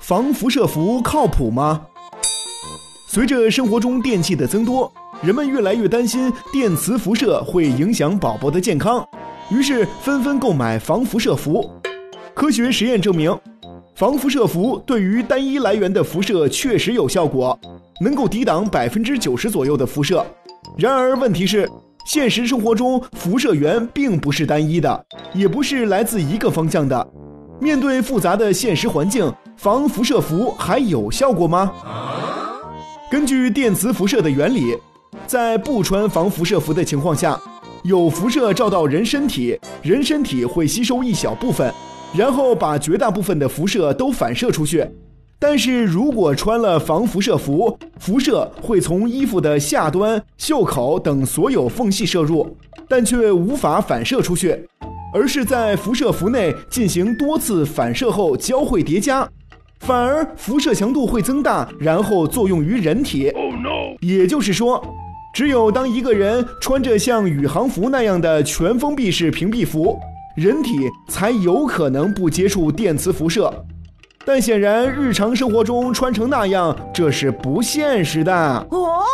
防辐射服靠谱吗？随着生活中电器的增多，人们越来越担心电磁辐射会影响宝宝的健康，于是纷纷购买防辐射服。科学实验证明，防辐射服对于单一来源的辐射确实有效果，能够抵挡百分之九十左右的辐射。然而，问题是，现实生活中辐射源并不是单一的，也不是来自一个方向的。面对复杂的现实环境，防辐射服还有效果吗？根据电磁辐射的原理，在不穿防辐射服的情况下，有辐射照到人身体，人身体会吸收一小部分，然后把绝大部分的辐射都反射出去。但是如果穿了防辐射服，辐射会从衣服的下端、袖口等所有缝隙射入，但却无法反射出去。而是在辐射服内进行多次反射后交汇叠加，反而辐射强度会增大，然后作用于人体。也就是说，只有当一个人穿着像宇航服那样的全封闭式屏蔽服，人体才有可能不接触电磁辐射。但显然，日常生活中穿成那样，这是不现实的。哦。